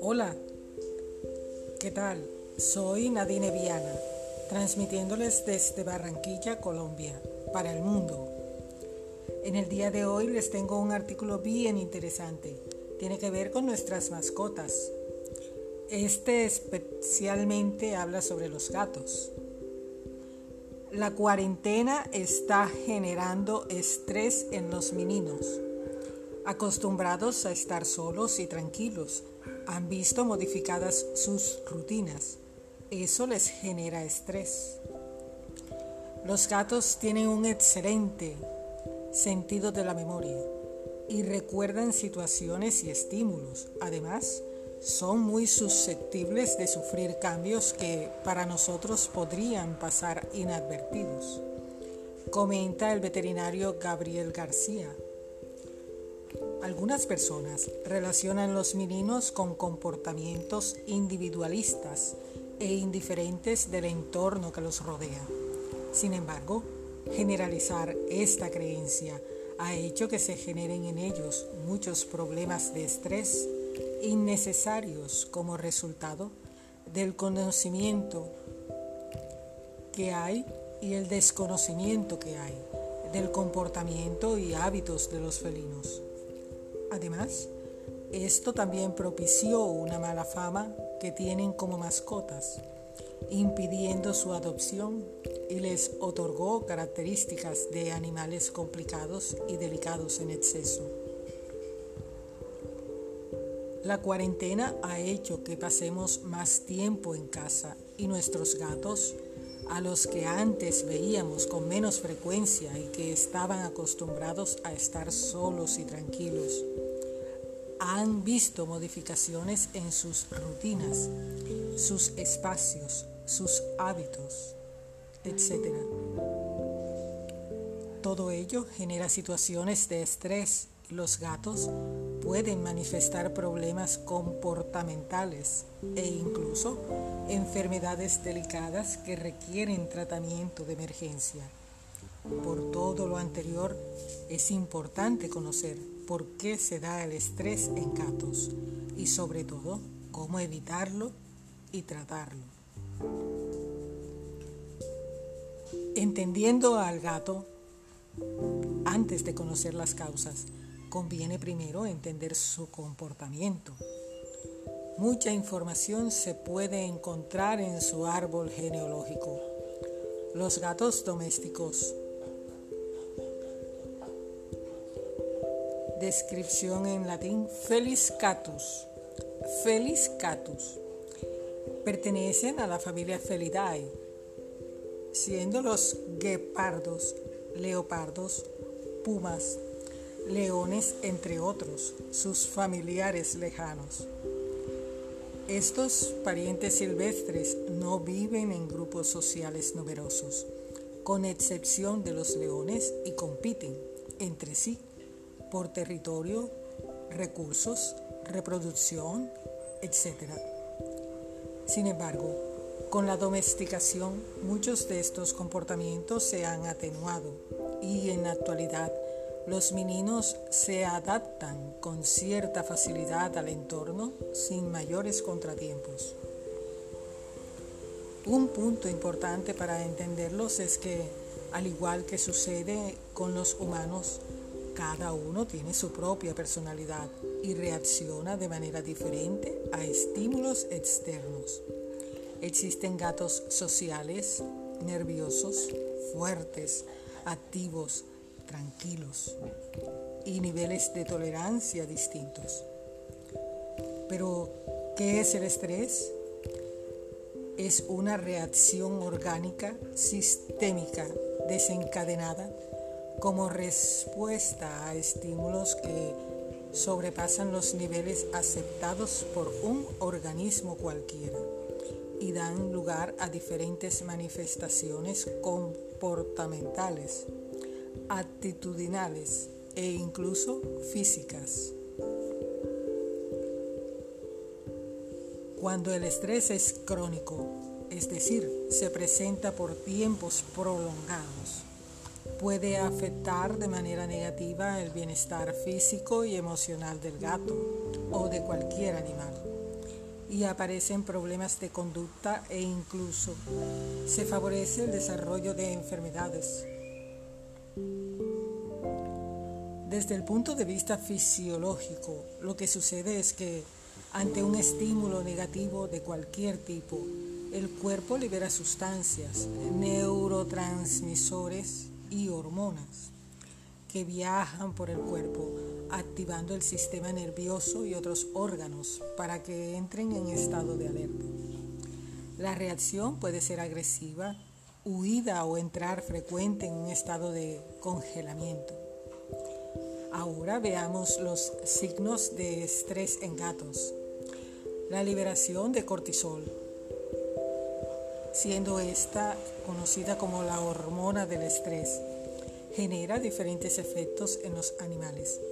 Hola, ¿qué tal? Soy Nadine Viana, transmitiéndoles desde Barranquilla, Colombia, para el mundo. En el día de hoy les tengo un artículo bien interesante. Tiene que ver con nuestras mascotas. Este especialmente habla sobre los gatos. La cuarentena está generando estrés en los meninos. Acostumbrados a estar solos y tranquilos, han visto modificadas sus rutinas. Eso les genera estrés. Los gatos tienen un excelente sentido de la memoria y recuerdan situaciones y estímulos. Además, son muy susceptibles de sufrir cambios que para nosotros podrían pasar inadvertidos, comenta el veterinario Gabriel García. Algunas personas relacionan los meninos con comportamientos individualistas e indiferentes del entorno que los rodea. Sin embargo, generalizar esta creencia ha hecho que se generen en ellos muchos problemas de estrés innecesarios como resultado del conocimiento que hay y el desconocimiento que hay del comportamiento y hábitos de los felinos. Además, esto también propició una mala fama que tienen como mascotas, impidiendo su adopción y les otorgó características de animales complicados y delicados en exceso. La cuarentena ha hecho que pasemos más tiempo en casa y nuestros gatos, a los que antes veíamos con menos frecuencia y que estaban acostumbrados a estar solos y tranquilos, han visto modificaciones en sus rutinas, sus espacios, sus hábitos, etc. Todo ello genera situaciones de estrés los gatos pueden manifestar problemas comportamentales e incluso enfermedades delicadas que requieren tratamiento de emergencia. Por todo lo anterior, es importante conocer por qué se da el estrés en gatos y sobre todo cómo evitarlo y tratarlo. Entendiendo al gato antes de conocer las causas, conviene primero entender su comportamiento. Mucha información se puede encontrar en su árbol genealógico. Los gatos domésticos. Descripción en latín Felis catus. Felis catus. Pertenecen a la familia Felidae, siendo los guepardos, leopardos, pumas, leones, entre otros, sus familiares lejanos. Estos parientes silvestres no viven en grupos sociales numerosos, con excepción de los leones, y compiten entre sí por territorio, recursos, reproducción, etc. Sin embargo, con la domesticación muchos de estos comportamientos se han atenuado y en la actualidad los meninos se adaptan con cierta facilidad al entorno sin mayores contratiempos. Un punto importante para entenderlos es que, al igual que sucede con los humanos, cada uno tiene su propia personalidad y reacciona de manera diferente a estímulos externos. Existen gatos sociales, nerviosos, fuertes, activos, tranquilos y niveles de tolerancia distintos. Pero, ¿qué es el estrés? Es una reacción orgánica sistémica desencadenada como respuesta a estímulos que sobrepasan los niveles aceptados por un organismo cualquiera y dan lugar a diferentes manifestaciones comportamentales actitudinales e incluso físicas. Cuando el estrés es crónico, es decir, se presenta por tiempos prolongados, puede afectar de manera negativa el bienestar físico y emocional del gato o de cualquier animal. Y aparecen problemas de conducta e incluso se favorece el desarrollo de enfermedades. Desde el punto de vista fisiológico, lo que sucede es que ante un estímulo negativo de cualquier tipo, el cuerpo libera sustancias, neurotransmisores y hormonas que viajan por el cuerpo, activando el sistema nervioso y otros órganos para que entren en estado de alerta. La reacción puede ser agresiva, huida o entrar frecuente en un estado de congelamiento. Ahora veamos los signos de estrés en gatos. La liberación de cortisol, siendo esta conocida como la hormona del estrés, genera diferentes efectos en los animales.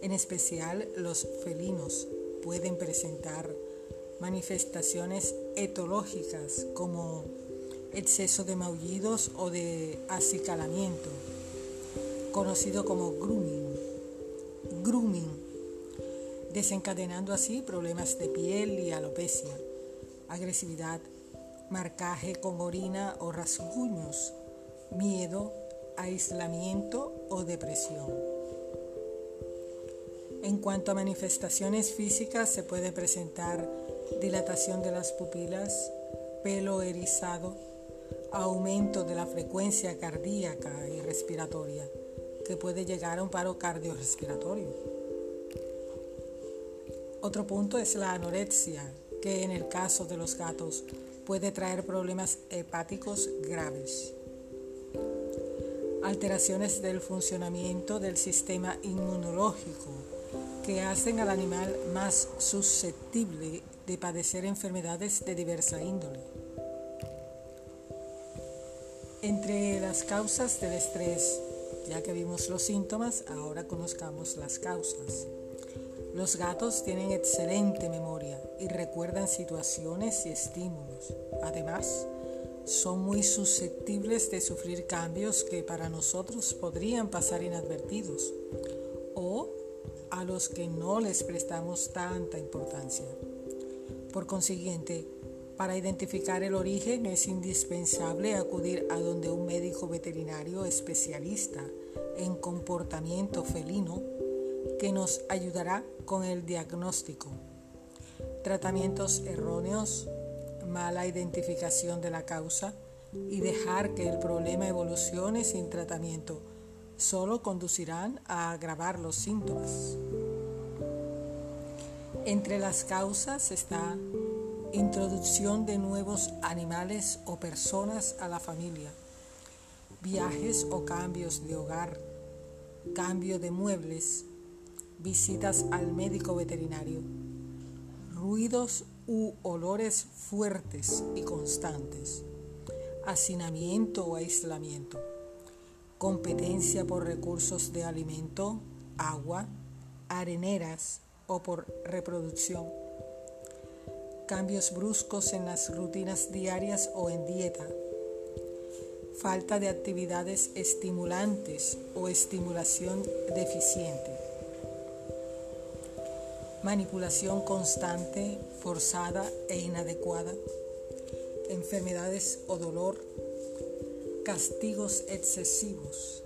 En especial los felinos pueden presentar manifestaciones etológicas como exceso de maullidos o de acicalamiento, conocido como grooming grooming, desencadenando así problemas de piel y alopecia, agresividad, marcaje con orina o rasguños, miedo, aislamiento o depresión. En cuanto a manifestaciones físicas, se puede presentar dilatación de las pupilas, pelo erizado, aumento de la frecuencia cardíaca y respiratoria que puede llegar a un paro cardiorrespiratorio. Otro punto es la anorexia, que en el caso de los gatos puede traer problemas hepáticos graves. Alteraciones del funcionamiento del sistema inmunológico que hacen al animal más susceptible de padecer enfermedades de diversa índole. Entre las causas del estrés ya que vimos los síntomas, ahora conozcamos las causas. Los gatos tienen excelente memoria y recuerdan situaciones y estímulos. Además, son muy susceptibles de sufrir cambios que para nosotros podrían pasar inadvertidos o a los que no les prestamos tanta importancia. Por consiguiente, para identificar el origen es indispensable acudir a donde un médico veterinario especialista en comportamiento felino que nos ayudará con el diagnóstico. Tratamientos erróneos, mala identificación de la causa y dejar que el problema evolucione sin tratamiento solo conducirán a agravar los síntomas. Entre las causas está introducción de nuevos animales o personas a la familia, viajes o cambios de hogar, cambio de muebles, visitas al médico veterinario, ruidos u olores fuertes y constantes, hacinamiento o aislamiento, competencia por recursos de alimento, agua, areneras o por reproducción cambios bruscos en las rutinas diarias o en dieta, falta de actividades estimulantes o estimulación deficiente, manipulación constante, forzada e inadecuada, enfermedades o dolor, castigos excesivos.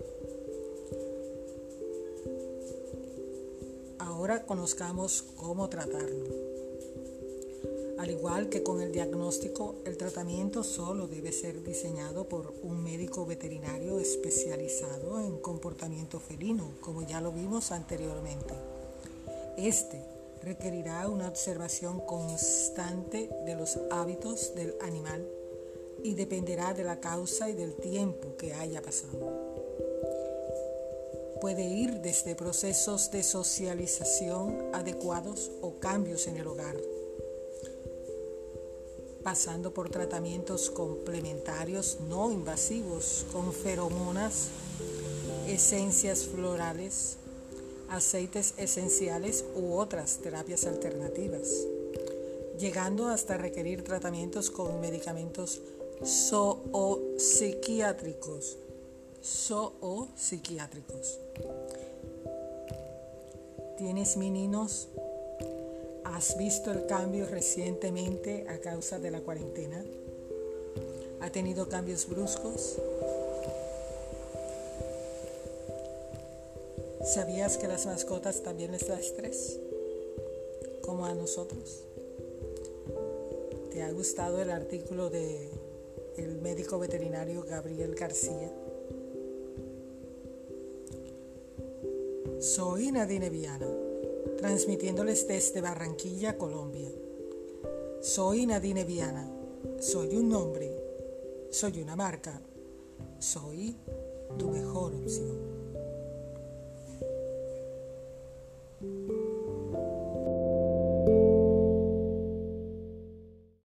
Ahora conozcamos cómo tratarlo. Al igual que con el diagnóstico, el tratamiento solo debe ser diseñado por un médico veterinario especializado en comportamiento felino, como ya lo vimos anteriormente. Este requerirá una observación constante de los hábitos del animal y dependerá de la causa y del tiempo que haya pasado. Puede ir desde procesos de socialización adecuados o cambios en el hogar pasando por tratamientos complementarios no invasivos con feromonas, esencias florales, aceites esenciales u otras terapias alternativas, llegando hasta requerir tratamientos con medicamentos zoopsiquiátricos zoopsiquiátricos. ¿Tienes meninos? ¿Has visto el cambio recientemente a causa de la cuarentena? ¿Ha tenido cambios bruscos? ¿Sabías que las mascotas también les da estrés? Como a nosotros. ¿Te ha gustado el artículo de el médico veterinario Gabriel García? Soy Nadine Viana, transmitiéndoles desde Barranquilla, Colombia. Soy Nadine Viana, soy un nombre, soy una marca, soy tu mejor opción.